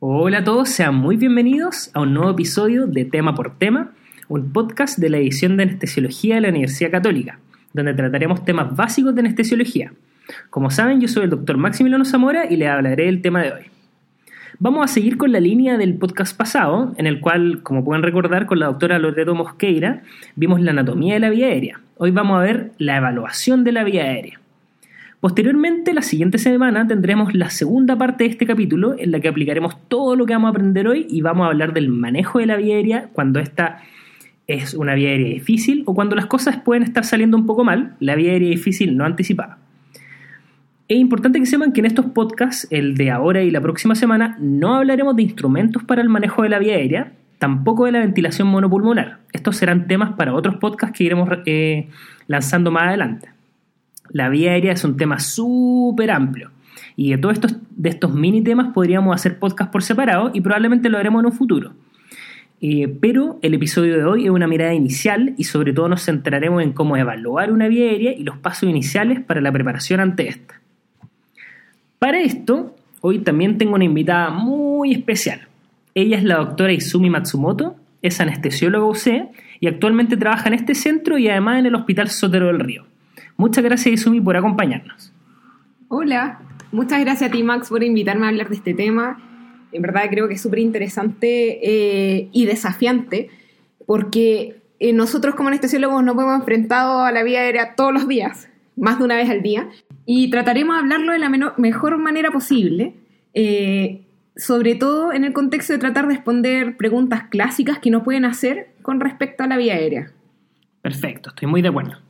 Hola a todos, sean muy bienvenidos a un nuevo episodio de Tema por Tema, un podcast de la edición de anestesiología de la Universidad Católica, donde trataremos temas básicos de anestesiología. Como saben, yo soy el doctor Maximiliano Zamora y les hablaré del tema de hoy. Vamos a seguir con la línea del podcast pasado, en el cual, como pueden recordar, con la doctora Loreto Mosqueira vimos la anatomía de la vía aérea. Hoy vamos a ver la evaluación de la vía aérea. Posteriormente, la siguiente semana tendremos la segunda parte de este capítulo en la que aplicaremos todo lo que vamos a aprender hoy y vamos a hablar del manejo de la vía aérea cuando esta es una vía aérea difícil o cuando las cosas pueden estar saliendo un poco mal, la vía aérea difícil no anticipada. Es importante que sepan que en estos podcasts, el de ahora y la próxima semana, no hablaremos de instrumentos para el manejo de la vía aérea, tampoco de la ventilación monopulmonar. Estos serán temas para otros podcasts que iremos eh, lanzando más adelante. La vía aérea es un tema súper amplio. Y de todos estos, de estos mini temas podríamos hacer podcast por separado y probablemente lo haremos en un futuro. Eh, pero el episodio de hoy es una mirada inicial y sobre todo nos centraremos en cómo evaluar una vía aérea y los pasos iniciales para la preparación ante esta. Para esto, hoy también tengo una invitada muy especial. Ella es la doctora Izumi Matsumoto, es anestesióloga UC y actualmente trabaja en este centro y además en el Hospital Sotero del Río. Muchas gracias, Isumi, por acompañarnos. Hola, muchas gracias a ti, Max, por invitarme a hablar de este tema. En verdad creo que es súper interesante eh, y desafiante, porque eh, nosotros como anestesiólogos nos hemos enfrentado a la vía aérea todos los días, más de una vez al día, y trataremos de hablarlo de la mejor manera posible, eh, sobre todo en el contexto de tratar de responder preguntas clásicas que nos pueden hacer con respecto a la vía aérea. Perfecto, estoy muy de acuerdo.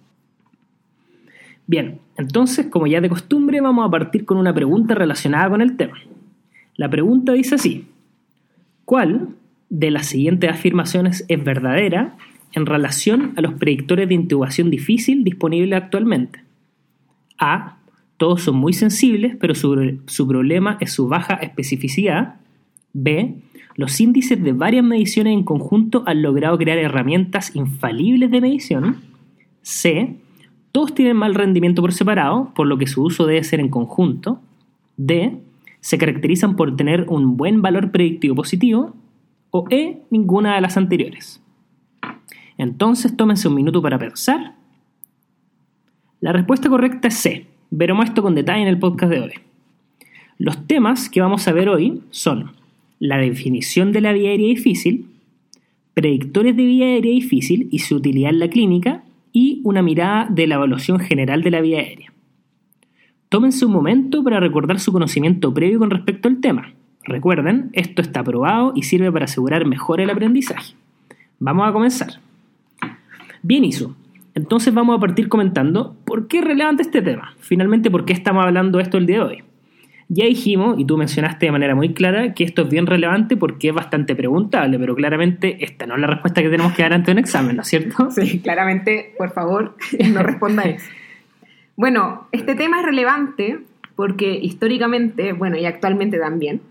Bien, entonces, como ya de costumbre, vamos a partir con una pregunta relacionada con el tema. La pregunta dice así, ¿cuál de las siguientes afirmaciones es verdadera en relación a los predictores de intubación difícil disponibles actualmente? A. Todos son muy sensibles, pero su, su, problema es su baja especificidad. B. Los índices de varias mediciones en conjunto han logrado crear herramientas infalibles de medición. C. Todos tienen mal rendimiento por separado, por lo que su uso debe ser en conjunto. D. Se caracterizan por tener un buen valor predictivo positivo. O E. Ninguna de las anteriores. Entonces tómense un minuto para pensar. La respuesta correcta es C. Veremos esto con detalle en el podcast de hoy. Los temas que vamos a ver hoy son la definición de la vía aérea difícil, predictores de vía aérea difícil y su utilidad en la clínica y una mirada de la evaluación general de la vía aérea. Tómense un momento para recordar su conocimiento previo con respecto al tema. Recuerden, esto está probado y sirve para asegurar mejor el aprendizaje. Vamos a comenzar. Bien, Isu. Entonces vamos a partir comentando por qué es relevante este tema. Finalmente, por qué estamos hablando de esto el día de hoy. Ya dijimos, y tú mencionaste de manera muy clara, que esto es bien relevante porque es bastante preguntable, pero claramente esta no es la respuesta que tenemos que dar ante un examen, ¿no es cierto? Sí, claramente, por favor, no responda eso. Bueno, este tema es relevante porque históricamente, bueno, y actualmente también,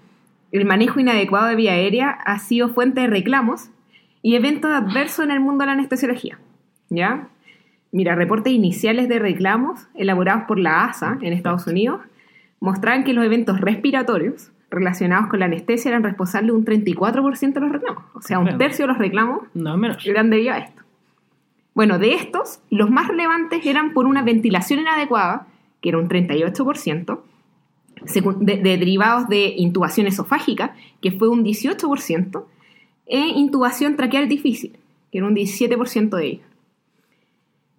el manejo inadecuado de vía aérea ha sido fuente de reclamos y eventos adversos en el mundo de la anestesiología. ¿Ya? Mira, reportes iniciales de reclamos elaborados por la ASA en Estados Unidos mostraban que los eventos respiratorios relacionados con la anestesia eran responsables de un 34% de los reclamos. O sea, un tercio de los reclamos no, menos. eran debido a esto. Bueno, de estos, los más relevantes eran por una ventilación inadecuada, que era un 38%, de, de derivados de intubación esofágica, que fue un 18%, e intubación traqueal difícil, que era un 17% de ellos.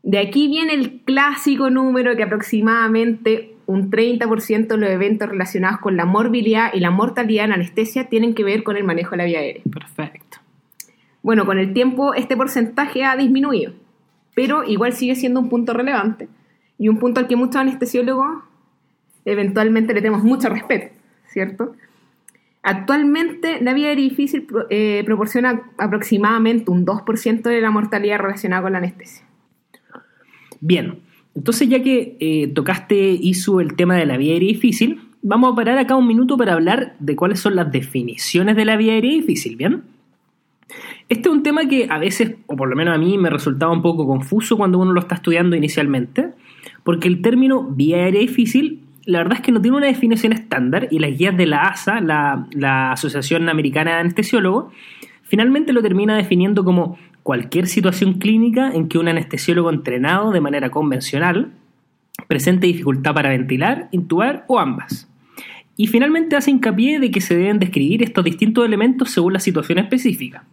De aquí viene el clásico número que aproximadamente un 30% de los eventos relacionados con la morbilidad y la mortalidad en anestesia tienen que ver con el manejo de la vía aérea. Perfecto. Bueno, con el tiempo este porcentaje ha disminuido, pero igual sigue siendo un punto relevante y un punto al que muchos anestesiólogos eventualmente le tenemos mucho respeto, ¿cierto? Actualmente la vía aérea difícil eh, proporciona aproximadamente un 2% de la mortalidad relacionada con la anestesia. Bien, entonces, ya que eh, tocaste, Isu, el tema de la vía aérea difícil, vamos a parar acá un minuto para hablar de cuáles son las definiciones de la vía aérea difícil, ¿bien? Este es un tema que a veces, o por lo menos a mí, me resultaba un poco confuso cuando uno lo está estudiando inicialmente, porque el término vía aérea difícil la verdad es que no tiene una definición estándar y las guías de la ASA, la, la Asociación Americana de Anestesiólogos, finalmente lo termina definiendo como cualquier situación clínica en que un anestesiólogo entrenado de manera convencional presente dificultad para ventilar, intubar o ambas. Y finalmente hace hincapié de que se deben describir estos distintos elementos según la situación específica.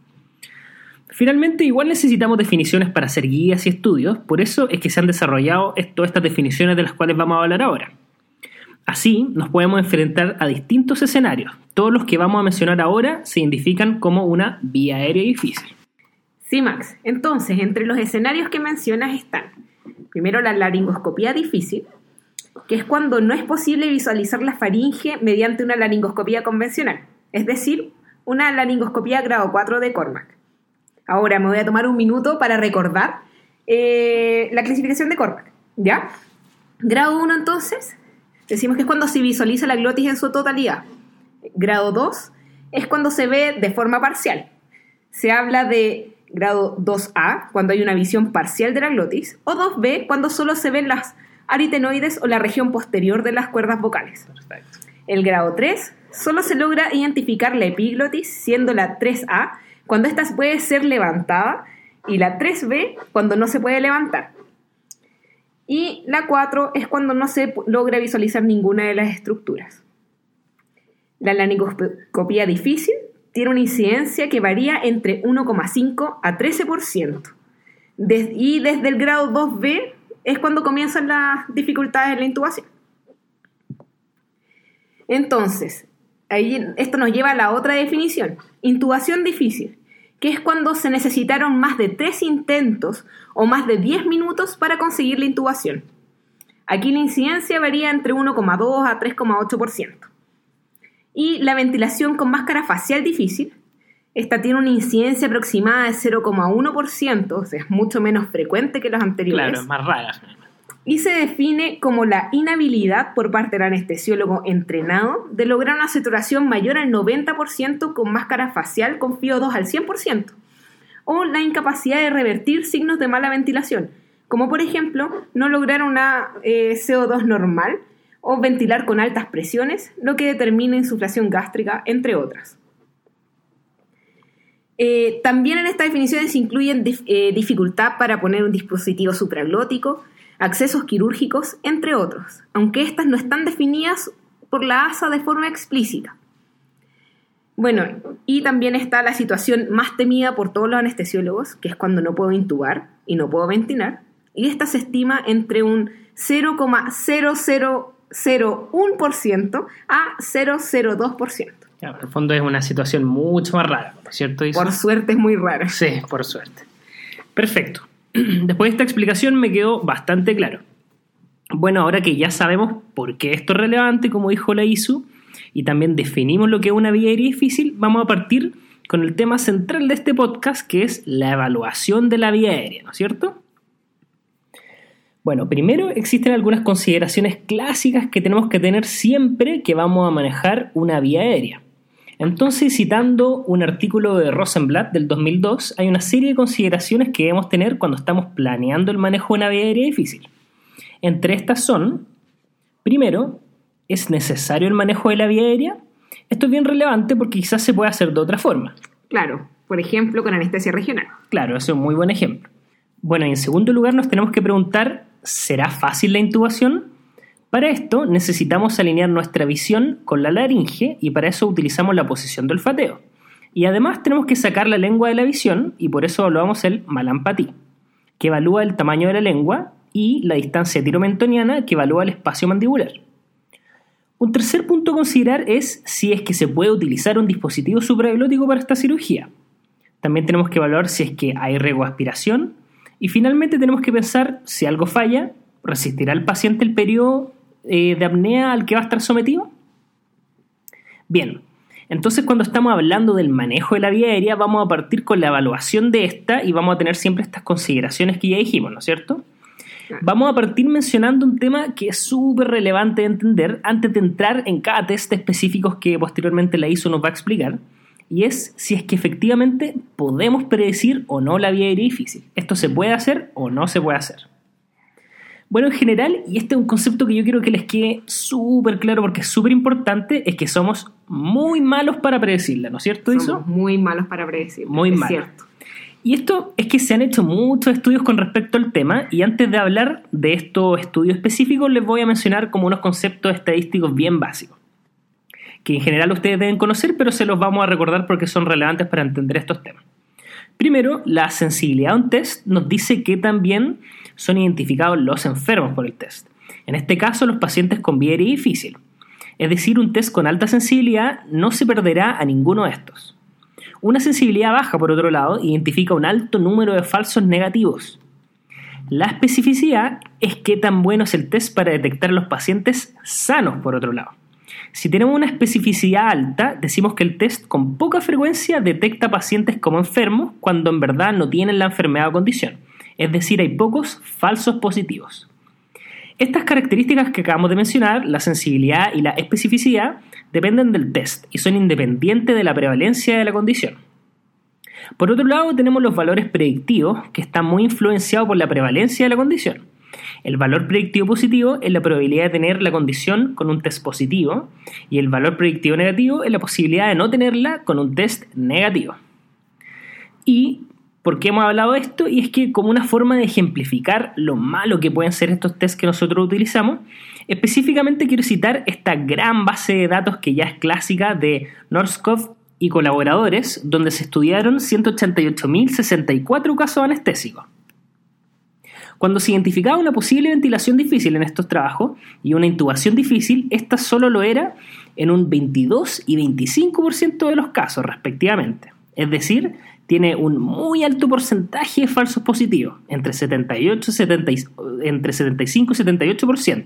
Finalmente, igual necesitamos definiciones para hacer guías y estudios, por eso es que se han desarrollado todas estas definiciones de las cuales vamos a hablar ahora. Así, nos podemos enfrentar a distintos escenarios. Todos los que vamos a mencionar ahora se identifican como una vía aérea difícil. Sí, Max. Entonces, entre los escenarios que mencionas están, primero la laringoscopía difícil, que es cuando no es posible visualizar la faringe mediante una laringoscopía convencional, es decir, una laringoscopía grado 4 de Cormac. Ahora me voy a tomar un minuto para recordar eh, la clasificación de Cormac, ¿ya? Grado 1 entonces, decimos que es cuando se visualiza la glotis en su totalidad. Grado 2 es cuando se ve de forma parcial. Se habla de grado 2A, cuando hay una visión parcial de la glotis, o 2B, cuando solo se ven las aritenoides o la región posterior de las cuerdas vocales. El grado 3 solo se logra identificar la epiglotis, siendo la 3A cuando ésta puede ser levantada y la 3B cuando no se puede levantar. Y la 4 es cuando no se logra visualizar ninguna de las estructuras. La laringoscopía difícil tiene una incidencia que varía entre 1,5 a 13%. y desde el grado 2B es cuando comienzan las dificultades en la intubación. Entonces, ahí, esto nos lleva a la otra definición, intubación difícil, que es cuando se necesitaron más de tres intentos o más de 10 minutos para conseguir la intubación. Aquí la incidencia varía entre 1,2 a 3,8%. Y la ventilación con máscara facial difícil, esta tiene una incidencia aproximada de 0,1%, o sea, es mucho menos frecuente que las anteriores. Claro, es más rara. Y se define como la inhabilidad por parte del anestesiólogo entrenado de lograr una saturación mayor al 90% con máscara facial con FIO2 al 100%, o la incapacidad de revertir signos de mala ventilación, como por ejemplo no lograr una eh, CO2 normal o ventilar con altas presiones, lo que determina insuflación gástrica, entre otras. Eh, también en estas definiciones se incluyen eh, dificultad para poner un dispositivo supraglótico, accesos quirúrgicos, entre otros, aunque estas no están definidas por la ASA de forma explícita. Bueno, y también está la situación más temida por todos los anestesiólogos, que es cuando no puedo intubar y no puedo ventilar, y esta se estima entre un 0,0001% a 0,02%. En el fondo es una situación mucho más rara, ¿cierto? Por suerte es muy rara. Sí, por suerte. Perfecto. Después de esta explicación me quedó bastante claro. Bueno, ahora que ya sabemos por qué esto es relevante, como dijo la ISU, y también definimos lo que es una vía aérea difícil, vamos a partir con el tema central de este podcast, que es la evaluación de la vía aérea, ¿no es cierto? Bueno, primero existen algunas consideraciones clásicas que tenemos que tener siempre que vamos a manejar una vía aérea. Entonces, citando un artículo de Rosenblatt del 2002, hay una serie de consideraciones que debemos tener cuando estamos planeando el manejo de una vía aérea difícil. Entre estas son, primero, ¿es necesario el manejo de la vía aérea? Esto es bien relevante porque quizás se puede hacer de otra forma. Claro, por ejemplo, con anestesia regional. Claro, es un muy buen ejemplo. Bueno, y en segundo lugar nos tenemos que preguntar, ¿será fácil la intubación? Para esto necesitamos alinear nuestra visión con la laringe y para eso utilizamos la posición del olfateo. Y además tenemos que sacar la lengua de la visión y por eso evaluamos el malampatí, que evalúa el tamaño de la lengua y la distancia tiromentoniana, que evalúa el espacio mandibular. Un tercer punto a considerar es si es que se puede utilizar un dispositivo supraglótico para esta cirugía. También tenemos que evaluar si es que hay aspiración y finalmente tenemos que pensar si algo falla, resistirá el paciente el periodo eh, de apnea al que va a estar sometido? Bien, entonces cuando estamos hablando del manejo de la vía aérea vamos a partir con la evaluación de esta y vamos a tener siempre estas consideraciones que ya dijimos, ¿no es cierto? Vamos a partir mencionando un tema que es súper relevante de entender antes de entrar en cada test específicos que posteriormente la ISO nos va a explicar, y es si es que efectivamente podemos predecir o no la vía aérea difícil. ¿Esto se puede hacer o no se puede hacer? Bueno, en general, y este es un concepto que yo quiero que les quede súper claro porque es súper importante, es que somos muy malos para predecirla, ¿no es cierto, Somos muy malos para predecir. Muy es malos. cierto. Y esto es que se han hecho muchos estudios con respecto al tema y antes de hablar de estos estudios específicos les voy a mencionar como unos conceptos estadísticos bien básicos, que en general ustedes deben conocer, pero se los vamos a recordar porque son relevantes para entender estos temas. Primero, la sensibilidad a un test nos dice que también son identificados los enfermos por el test. En este caso, los pacientes con VIR difícil. Es decir, un test con alta sensibilidad no se perderá a ninguno de estos. Una sensibilidad baja, por otro lado, identifica un alto número de falsos negativos. La especificidad es qué tan bueno es el test para detectar a los pacientes sanos, por otro lado. Si tenemos una especificidad alta, decimos que el test con poca frecuencia detecta pacientes como enfermos cuando en verdad no tienen la enfermedad o condición. Es decir, hay pocos falsos positivos. Estas características que acabamos de mencionar, la sensibilidad y la especificidad, dependen del test y son independientes de la prevalencia de la condición. Por otro lado, tenemos los valores predictivos, que están muy influenciados por la prevalencia de la condición. El valor predictivo positivo es la probabilidad de tener la condición con un test positivo y el valor predictivo negativo es la posibilidad de no tenerla con un test negativo. ¿Y por qué hemos hablado de esto? Y es que como una forma de ejemplificar lo malo que pueden ser estos tests que nosotros utilizamos, específicamente quiero citar esta gran base de datos que ya es clásica de Norskov y colaboradores, donde se estudiaron 188.064 casos anestésicos. Cuando se identificaba una posible ventilación difícil en estos trabajos y una intubación difícil, esta solo lo era en un 22 y 25% de los casos respectivamente. Es decir, tiene un muy alto porcentaje de falsos positivos, entre, 78, 70, entre 75 y 78%,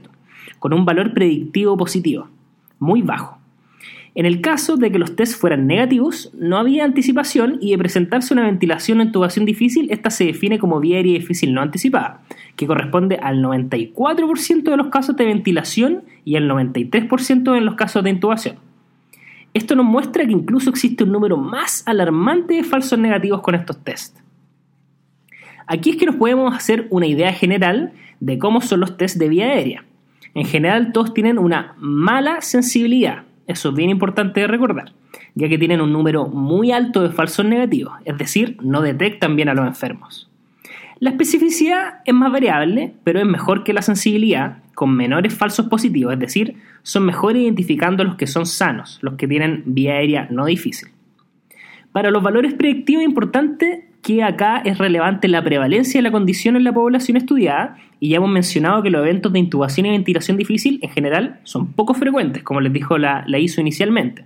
con un valor predictivo positivo, muy bajo. En el caso de que los tests fueran negativos, no había anticipación y de presentarse una ventilación o intubación difícil, esta se define como vía aérea difícil no anticipada, que corresponde al 94% de los casos de ventilación y al 93% en los casos de intubación. Esto nos muestra que incluso existe un número más alarmante de falsos negativos con estos tests. Aquí es que nos podemos hacer una idea general de cómo son los tests de vía aérea. En general todos tienen una mala sensibilidad, eso es bien importante de recordar, ya que tienen un número muy alto de falsos negativos, es decir, no detectan bien a los enfermos. La especificidad es más variable, pero es mejor que la sensibilidad, con menores falsos positivos, es decir, son mejores identificando los que son sanos, los que tienen vía aérea no difícil. Para los valores predictivos es importante que acá es relevante la prevalencia de la condición en la población estudiada y ya hemos mencionado que los eventos de intubación y ventilación difícil en general son poco frecuentes, como les dijo la, la ISO inicialmente,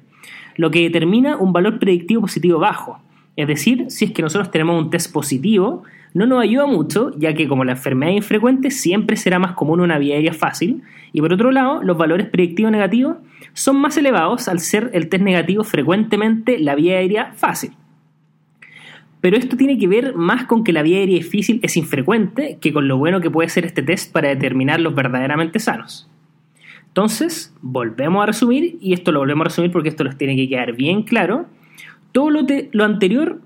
lo que determina un valor predictivo positivo bajo. Es decir, si es que nosotros tenemos un test positivo, no nos ayuda mucho, ya que como la enfermedad es infrecuente, siempre será más común una vía aérea fácil, y por otro lado, los valores predictivos negativos son más elevados al ser el test negativo frecuentemente la vía aérea fácil. Pero esto tiene que ver más con que la vía aérea difícil es infrecuente que con lo bueno que puede ser este test para determinar los verdaderamente sanos. Entonces, volvemos a resumir, y esto lo volvemos a resumir porque esto les tiene que quedar bien claro. Todo lo, lo anterior,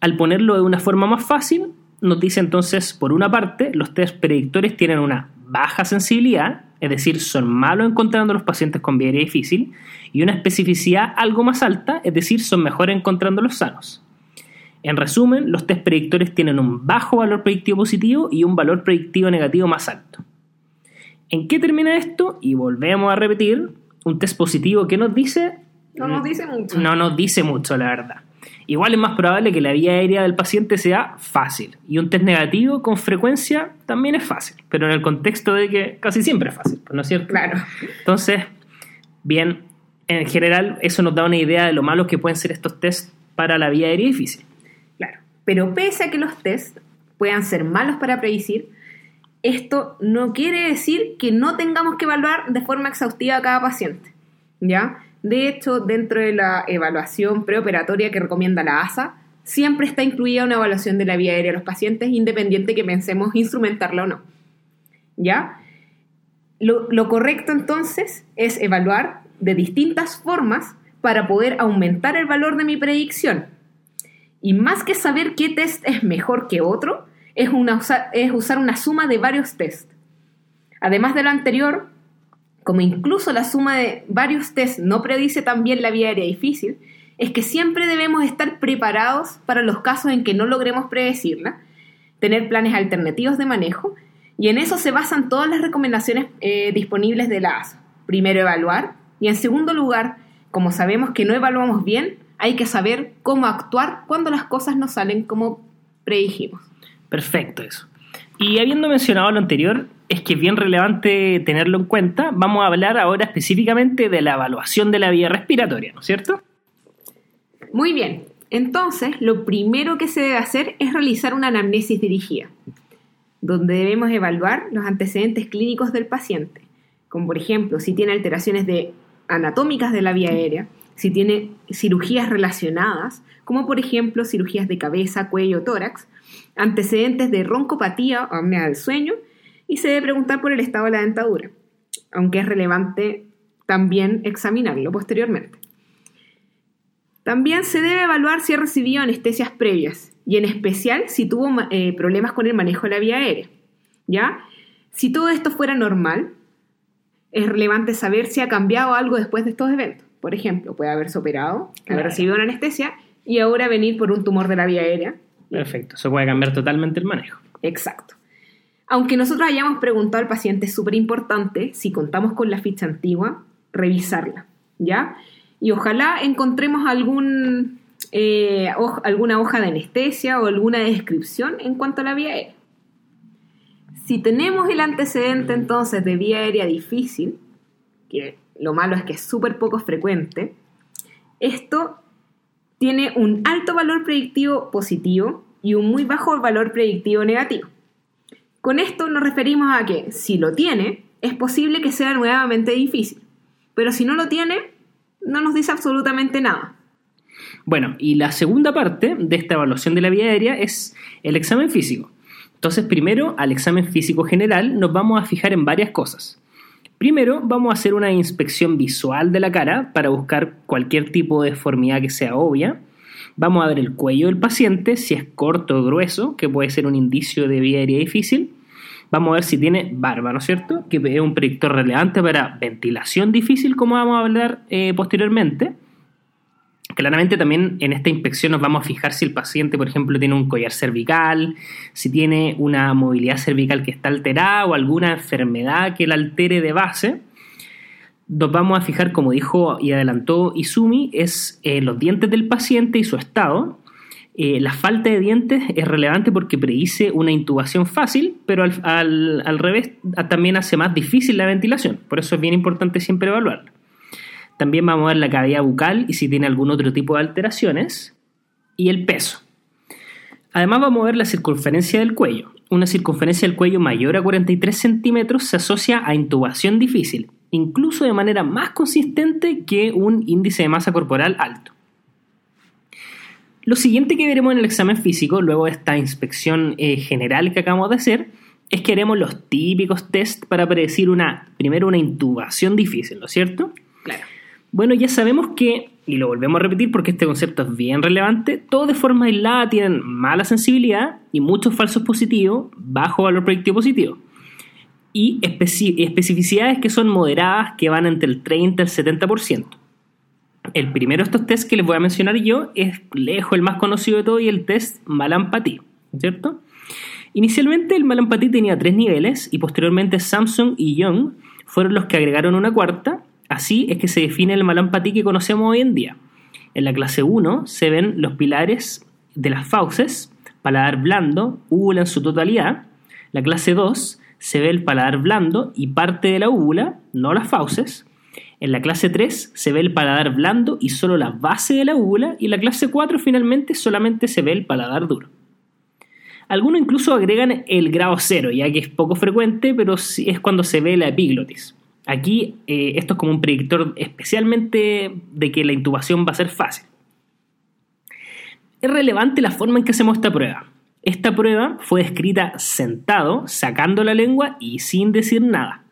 al ponerlo de una forma más fácil, nos dice entonces, por una parte, los test predictores tienen una baja sensibilidad, es decir, son malos encontrando a los pacientes con vía aérea difícil, y una especificidad algo más alta, es decir, son mejores encontrando los sanos. En resumen, los test predictores tienen un bajo valor predictivo positivo y un valor predictivo negativo más alto. ¿En qué termina esto? Y volvemos a repetir, un test positivo que nos dice... No nos dice mucho. No nos dice mucho, la verdad. Igual es más probable que la vía aérea del paciente sea fácil y un test negativo con frecuencia también es fácil, pero en el contexto de que casi siempre es fácil, ¿no es cierto? Claro. Entonces, bien, en general eso nos da una idea de lo malos que pueden ser estos tests para la vía aérea difícil. Pero pese a que los tests puedan ser malos para predecir, esto no quiere decir que no tengamos que evaluar de forma exhaustiva a cada paciente. ¿Ya? De hecho, dentro de la evaluación preoperatoria que recomienda la ASA, siempre está incluida una evaluación de la vía aérea de los pacientes, independiente que pensemos instrumentarla o no. ¿Ya? Lo correcto entonces es evaluar de distintas formas para poder aumentar el valor de mi predicción. Y más que saber qué test es mejor que otro, es, usar una suma de varios tests. Además de lo anterior, como incluso la suma de varios test no predice también la vía aérea difícil, es que siempre debemos estar preparados para los casos en que no logremos predecirla, tener planes alternativos de manejo, y en eso se basan todas las recomendaciones eh, disponibles de la ASA. Primero, evaluar, y en segundo lugar, como sabemos que no evaluamos bien, hay que saber cómo actuar cuando las cosas no salen como predijimos. Perfecto eso. Y habiendo mencionado lo anterior, es que es bien relevante tenerlo en cuenta. Vamos a hablar ahora específicamente de la evaluación de la vía respiratoria, ¿no es cierto? Muy bien. Entonces, lo primero que se debe hacer es realizar una anamnesis dirigida, donde debemos evaluar los antecedentes clínicos del paciente, como por ejemplo si tiene alteraciones de anatómicas de la vía aérea, si tiene cirugías relacionadas, como por ejemplo cirugías de cabeza, cuello, tórax, antecedentes de roncopatía o apnea del sueño, y se debe preguntar por el estado de la dentadura, aunque es relevante también examinarlo posteriormente. También se debe evaluar si ha recibido anestesias previas y en especial si tuvo eh, problemas con el manejo de la vía aérea. ¿Ya? Si todo esto fuera normal, es relevante saber si ha cambiado algo después de estos eventos. Por ejemplo, puede haberse operado, haber recibido una anestesia y ahora venir por un tumor de la vía aérea. Perfecto, eso puede cambiar totalmente el manejo. Exacto. Aunque nosotros hayamos preguntado al paciente, es súper importante, si contamos con la ficha antigua, revisarla, ¿ya? Y ojalá encontremos algún, eh, alguna hoja de anestesia o alguna descripción en cuanto a la vía aérea. Si tenemos el antecedente entonces de vía aérea difícil, que lo malo es que es súper poco frecuente, esto tiene un alto valor predictivo positivo y un muy bajo valor predictivo negativo. Con esto nos referimos a que si lo tiene, es posible que sea nuevamente difícil, pero si no lo tiene, no nos dice absolutamente nada. Bueno, y la segunda parte de esta evaluación de la vía aérea es el examen físico. Entonces, primero, al examen físico general nos vamos a fijar en varias cosas. Primero, vamos a hacer una inspección visual de la cara para buscar cualquier tipo de deformidad que sea obvia. Vamos a ver el cuello del paciente, si es corto o grueso, que puede ser un indicio de vía aérea difícil. Vamos a ver si tiene barba, ¿no es cierto? Que es un predictor relevante para ventilación difícil, como vamos a hablar eh, posteriormente. Claramente también en esta inspección nos vamos a fijar si el paciente, por ejemplo, tiene un collar cervical, si tiene una movilidad cervical que está alterada o alguna enfermedad que la altere de base. Nos vamos a fijar, como dijo y adelantó Izumi, es eh, los dientes del paciente y su estado. Eh, la falta de dientes es relevante porque predice una intubación fácil, pero al, al, revés también hace más difícil la ventilación. Por eso es bien importante siempre evaluarlo. También vamos a ver la cavidad bucal y si tiene algún otro tipo de alteraciones. Y el peso. Además vamos a ver la circunferencia del cuello. Una circunferencia del cuello mayor a 43 centímetros se asocia a intubación difícil, incluso de manera más consistente que un índice de masa corporal alto. Lo siguiente que veremos en el examen físico, luego de esta inspección eh, general que acabamos de hacer, es que haremos los típicos test para predecir una, primero una intubación difícil, ¿no es cierto? Claro. Bueno, ya sabemos que, y lo volvemos a repetir porque este concepto es bien relevante, todos de forma aislada tienen mala sensibilidad y muchos falsos positivos, bajo valor predictivo positivo. Y especificidades que son moderadas que van entre el 30 y el 70%. El primero de estos tests que les voy a mencionar yo es lejos el más conocido de todo y el test Malampathy, ¿cierto? Inicialmente el Malampathy tenía tres niveles y posteriormente Samsung y Young fueron los que agregaron una cuarta. Así es que se define el Malampathy que conocemos hoy en día. En la clase 1 se ven los pilares de las fauces, paladar blando, úvula en su totalidad. La clase 2 se ve el paladar blando y parte de la úvula, no las fauces. En la clase 3 se ve el paladar blando y solo la base de la úvula y en la clase 4 finalmente solamente se ve el paladar duro. Algunos incluso agregan el grado 0, ya que es poco frecuente, pero es cuando se ve la epiglotis. Aquí eh, esto es como un predictor especialmente de que la intubación va a ser fácil. Es relevante la forma en que hacemos esta prueba. Esta prueba fue escrita sentado, sacando la lengua y sin decir nada.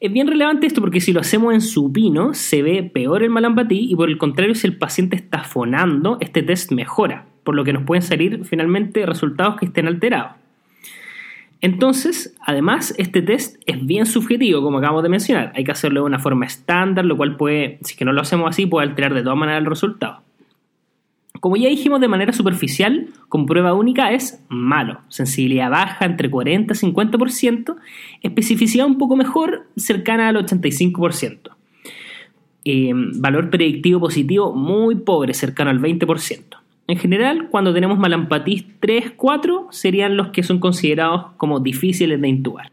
Es bien relevante esto porque si lo hacemos en supino se ve peor el malampatí y por el contrario si el paciente está fonando este test mejora, por lo que nos pueden salir finalmente resultados que estén alterados. Entonces, además, este test es bien subjetivo, como acabamos de mencionar. Hay que hacerlo de una forma estándar, lo cual puede, si que no lo hacemos así, puede alterar de todas maneras el resultado. Como ya dijimos de manera superficial, con prueba única es malo. Sensibilidad baja entre 40 y 50%, especificidad un poco mejor, cercana al 85%. Eh, valor predictivo positivo muy pobre, cercano al 20%. En general, cuando tenemos malampatís 3, 4, serían los que son considerados como difíciles de intubar.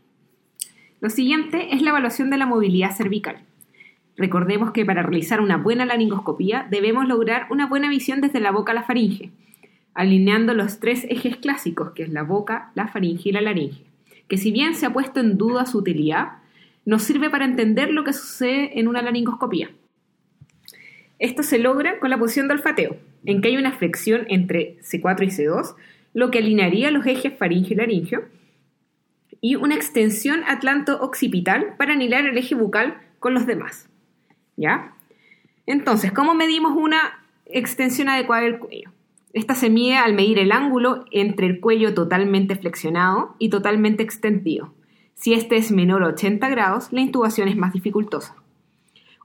Lo siguiente es la evaluación de la movilidad cervical. Recordemos que para realizar una buena laringoscopía debemos lograr una buena visión desde la boca a la faringe, alineando los tres ejes clásicos, que es la boca, la faringe y la laringe, que si bien se ha puesto en duda su utilidad, nos sirve para entender lo que sucede en una laringoscopía. Esto se logra con la posición de olfateo, en que hay una flexión entre C4 y C2, lo que alinearía los ejes faringe y laringio, y una extensión atlanto-occipital para anilar el eje bucal con los demás. ¿Ya? Entonces, ¿cómo medimos una extensión adecuada del cuello? Esta se mide al medir el ángulo entre el cuello totalmente flexionado y totalmente extendido. Si este es menor a 80 grados, la intubación es más dificultosa.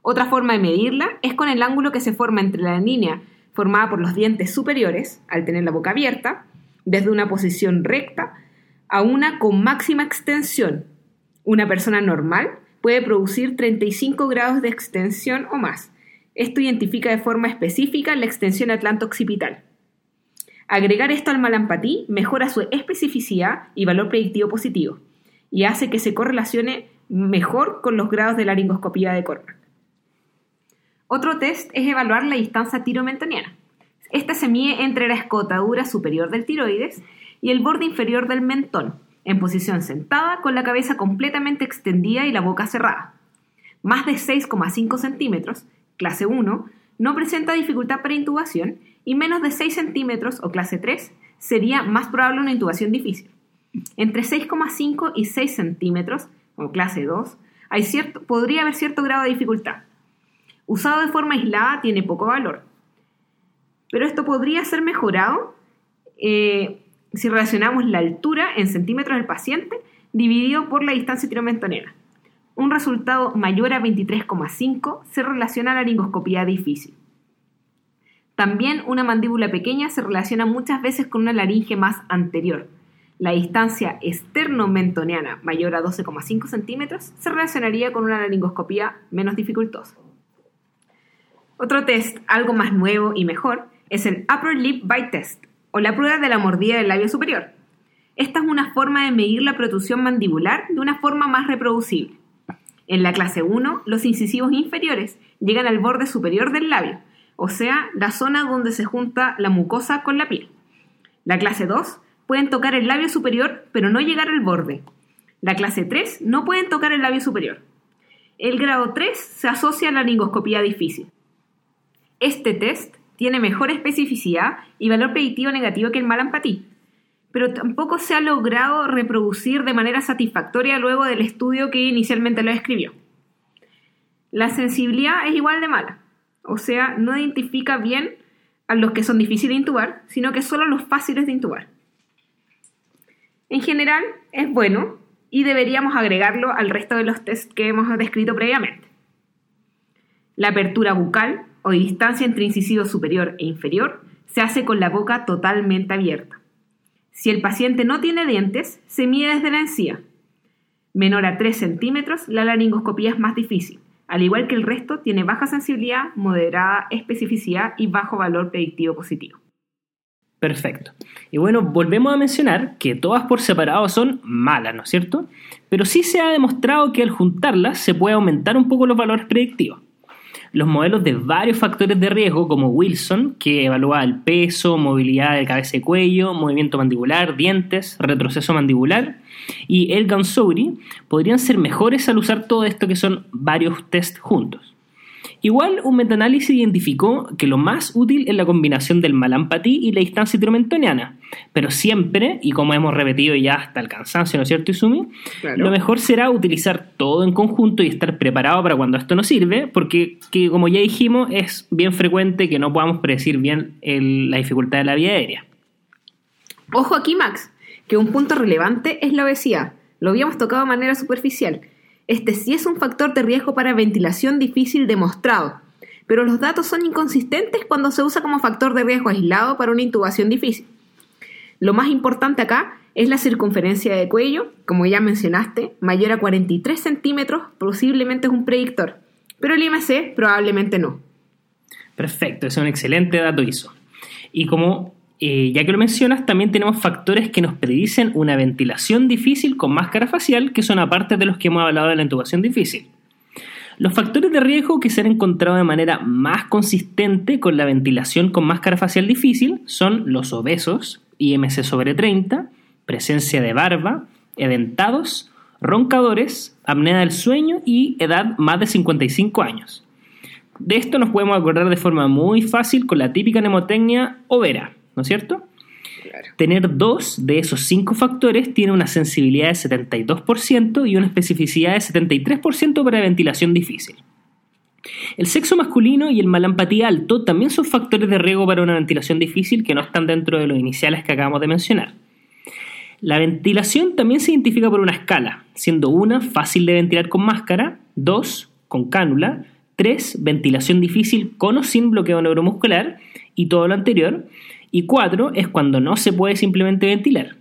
Otra forma de medirla es con el ángulo que se forma entre la línea formada por los dientes superiores, al tener la boca abierta, desde una posición recta a una con máxima extensión. Una persona normal puede producir 35 grados de extensión o más. Esto identifica de forma específica la extensión atlanto-occipital. Agregar esto al malampatí mejora su especificidad y valor predictivo positivo y hace que se correlacione mejor con los grados de laringoscopía de Cormack. Otro test es evaluar la distancia tiromentoniana. Esta se mide entre la escotadura superior del tiroides y el borde inferior del mentón, en posición sentada con la cabeza completamente extendida y la boca cerrada. Más de 6,5 centímetros, clase 1, no presenta dificultad para intubación y menos de 6 centímetros o clase 3 sería más probable una intubación difícil. Entre 6,5 y 6 centímetros, o clase 2, hay cierto, podría haber cierto grado de dificultad. Usado de forma aislada tiene poco valor. Pero esto podría ser mejorado eh, si relacionamos la altura en centímetros del paciente dividido por la distancia tiromentonera. Un resultado mayor a 23,5 se relaciona a la laringoscopía difícil. También una mandíbula pequeña se relaciona muchas veces con una laringe más anterior. La distancia externo-mentoniana mayor a 12,5 centímetros se relacionaría con una laringoscopía menos dificultosa. Otro test, algo más nuevo y mejor, es el Upper Lip Bite Test, o la prueba de la mordida del labio superior. Esta es una forma de medir la protrusión mandibular de una forma más reproducible. En la clase 1, los incisivos inferiores llegan al borde superior del labio, o sea, la zona donde se junta la mucosa con la piel. La clase 2 pueden tocar el labio superior, pero no llegar al borde. La clase 3 no pueden tocar el labio superior. El grado 3 se asocia a la laringoscopía difícil. Este test tiene mejor especificidad y valor predictivo negativo que el malampatí, pero tampoco se ha logrado reproducir de manera satisfactoria luego del estudio que inicialmente lo describió. La sensibilidad es igual de mala, o sea, no identifica bien a los que son difíciles de intubar, sino que solo a los fáciles de intubar. En general, es bueno y deberíamos agregarlo al resto de los tests que hemos descrito previamente. La apertura bucal o distancia entre incisivo superior e inferior se hace con la boca totalmente abierta. Si el paciente no tiene dientes, se mide desde la encía. Menor a 3 centímetros, la laringoscopía es más difícil. Al igual que el resto, tiene baja sensibilidad, moderada especificidad y bajo valor predictivo positivo. Perfecto. Y bueno, volvemos a mencionar que todas por separado son malas, ¿no es cierto? Pero sí se ha demostrado que al juntarlas se puede aumentar un poco los valores predictivos los modelos de varios factores de riesgo, como Wilson, que evalúa el peso, movilidad de cabeza y cuello, movimiento mandibular, dientes, retroceso mandibular, y el Gansouri, podrían ser mejores al usar todo esto que son varios test juntos. Igual, un metaanálisis identificó que lo más útil es la combinación del malampatí y la distancia hidromentoniana, pero siempre, y como hemos repetido ya hasta el cansancio, ¿no es cierto, Isumi? Lo mejor será utilizar todo en conjunto y estar preparado para cuando esto no sirve, porque, como ya dijimos, es bien frecuente que no podamos predecir bien la dificultad de la vía aérea. Ojo aquí, Max, que un punto relevante es la obesidad. Lo habíamos tocado de manera superficial. Este sí es un factor de riesgo para ventilación difícil demostrado, pero los datos son inconsistentes cuando se usa como factor de riesgo aislado para una intubación difícil. Lo más importante acá es la circunferencia de cuello, como ya mencionaste, mayor a 43 centímetros, posiblemente es un predictor, pero el IMC probablemente no. Perfecto, es un excelente dato ISO. Y como eh, ya que lo mencionas, también tenemos factores que nos predicen una ventilación difícil con máscara facial, que son aparte de los que hemos hablado de la intubación difícil. Los factores de riesgo que se han encontrado de manera más consistente con la ventilación con máscara facial difícil son los obesos, IMC sobre 30, presencia de barba, edentados, roncadores, apnea del sueño y edad más de 55 años. De esto nos podemos acordar de forma muy fácil con la típica mnemotecnia overa, ¿no es cierto? Tener dos de esos cinco factores tiene una sensibilidad de 72% y una especificidad de 73% para ventilación difícil. El sexo masculino y el malampatía alto también son factores de riesgo para una ventilación difícil que no están dentro de los iniciales que acabamos de mencionar. La ventilación también se identifica por una escala, siendo una fácil de ventilar con máscara, dos con cánula, 3. Ventilación difícil con o sin bloqueo neuromuscular y todo lo anterior. Y 4. Es cuando no se puede simplemente ventilar.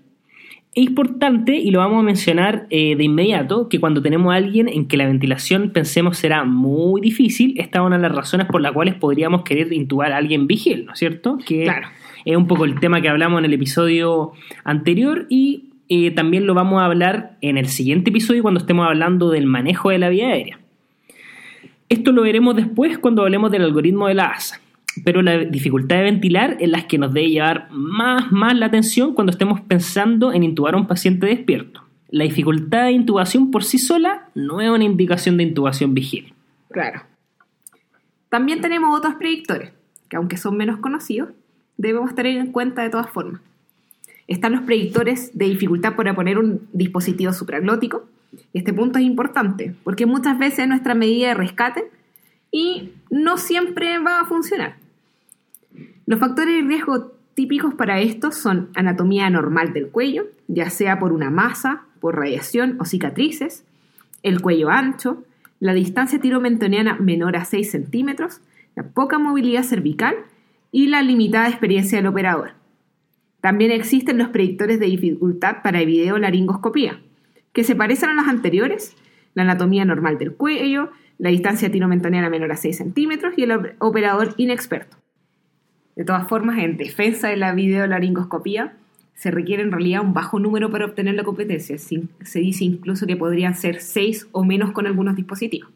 Es importante, y lo vamos a mencionar eh, de inmediato, que cuando tenemos a alguien en que la ventilación pensemos será muy difícil, esta es una de las razones por las cuales podríamos querer intubar a alguien vigil, ¿no es cierto? Que Claro. es un poco el tema que hablamos en el episodio anterior y eh, también lo vamos a hablar en el siguiente episodio cuando estemos hablando del manejo de la vía aérea. Esto lo veremos después cuando hablemos del algoritmo de la ASA. Pero la dificultad de ventilar es la que nos debe llevar más, más la atención cuando estemos pensando en intubar a un paciente despierto. La dificultad de intubación por sí sola no es una indicación de intubación vigil. Claro. También tenemos otros predictores, que aunque son menos conocidos, debemos tener en cuenta de todas formas. Están los predictores de dificultad para poner un dispositivo supraglótico. Este punto es importante, porque muchas veces es nuestra medida de rescate y no siempre va a funcionar. Los factores de riesgo típicos para esto son anatomía anormal del cuello, ya sea por una masa, por radiación o cicatrices, el cuello ancho, la distancia tiromentoniana menor a 6 centímetros, la poca movilidad cervical y la limitada experiencia del operador. También existen los predictores de dificultad para videolaringoscopía, que se parecen a los anteriores, la anatomía normal del cuello, la distancia tiromentoniana menor a 6 centímetros y el op- operador inexperto. De todas formas, en defensa de la videolaringoscopía, se requiere en realidad un bajo número para obtener la competencia. Se dice incluso que podrían ser 6 o menos con algunos dispositivos.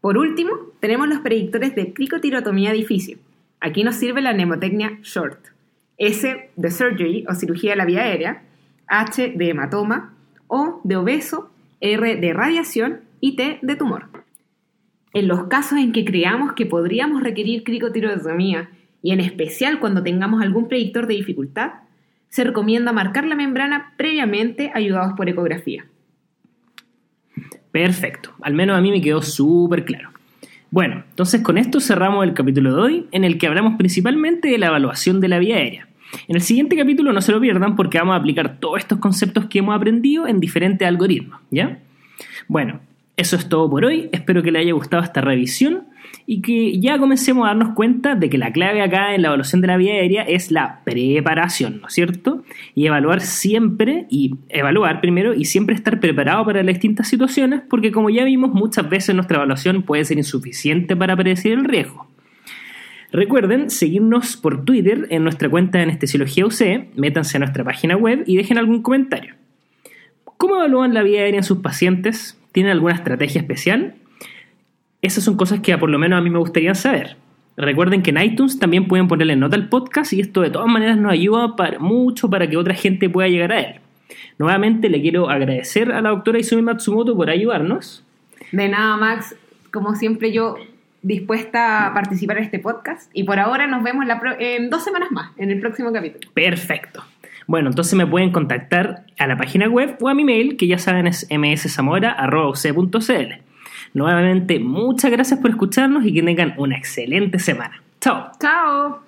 Por último, tenemos los predictores de cricotirotomía difícil. Aquí nos sirve la mnemotecnia SHORT. S de surgery o cirugía de la vía aérea, H de hematoma, O de obeso, R de radiación y T de tumor. En los casos en que creamos que podríamos requerir cricotirotomía y en especial cuando tengamos algún predictor de dificultad, se recomienda marcar la membrana previamente ayudados por ecografía. Perfecto, al menos a mí me quedó súper claro. Bueno, entonces con esto cerramos el capítulo de hoy, en el que hablamos principalmente de la evaluación de la vía aérea. En el siguiente capítulo no se lo pierdan porque vamos a aplicar todos estos conceptos que hemos aprendido en diferentes algoritmos, ¿ya? Bueno, eso es todo por hoy, espero que les haya gustado esta revisión y que ya comencemos a darnos cuenta de que la clave acá en la evaluación de la vía aérea es la preparación, ¿no es cierto? Y evaluar siempre, y evaluar primero y siempre estar preparado para las distintas situaciones, porque como ya vimos, muchas veces nuestra evaluación puede ser insuficiente para predecir el riesgo. Recuerden seguirnos por Twitter en nuestra cuenta de Anestesiología UC, métanse a nuestra página web y dejen algún comentario. ¿Cómo evalúan la vía aérea en sus pacientes? ¿Tienen alguna estrategia especial? Esas son cosas que por lo menos a mí me gustaría saber. Recuerden que en iTunes también pueden ponerle nota al podcast y esto de todas maneras nos ayuda para, mucho para que otra gente pueda llegar a él. Nuevamente le quiero agradecer a la doctora Izumi Matsumoto por ayudarnos. De nada, Max, como siempre yo dispuesta a participar en este podcast y por ahora nos vemos la pro- en dos semanas más, en el próximo capítulo. Perfecto. Bueno, entonces me pueden contactar a la página web o a mi mail, que ya saben es mszamora.uc.cl. Nuevamente, muchas gracias por escucharnos y que tengan una excelente semana. Chao. ¡Chao!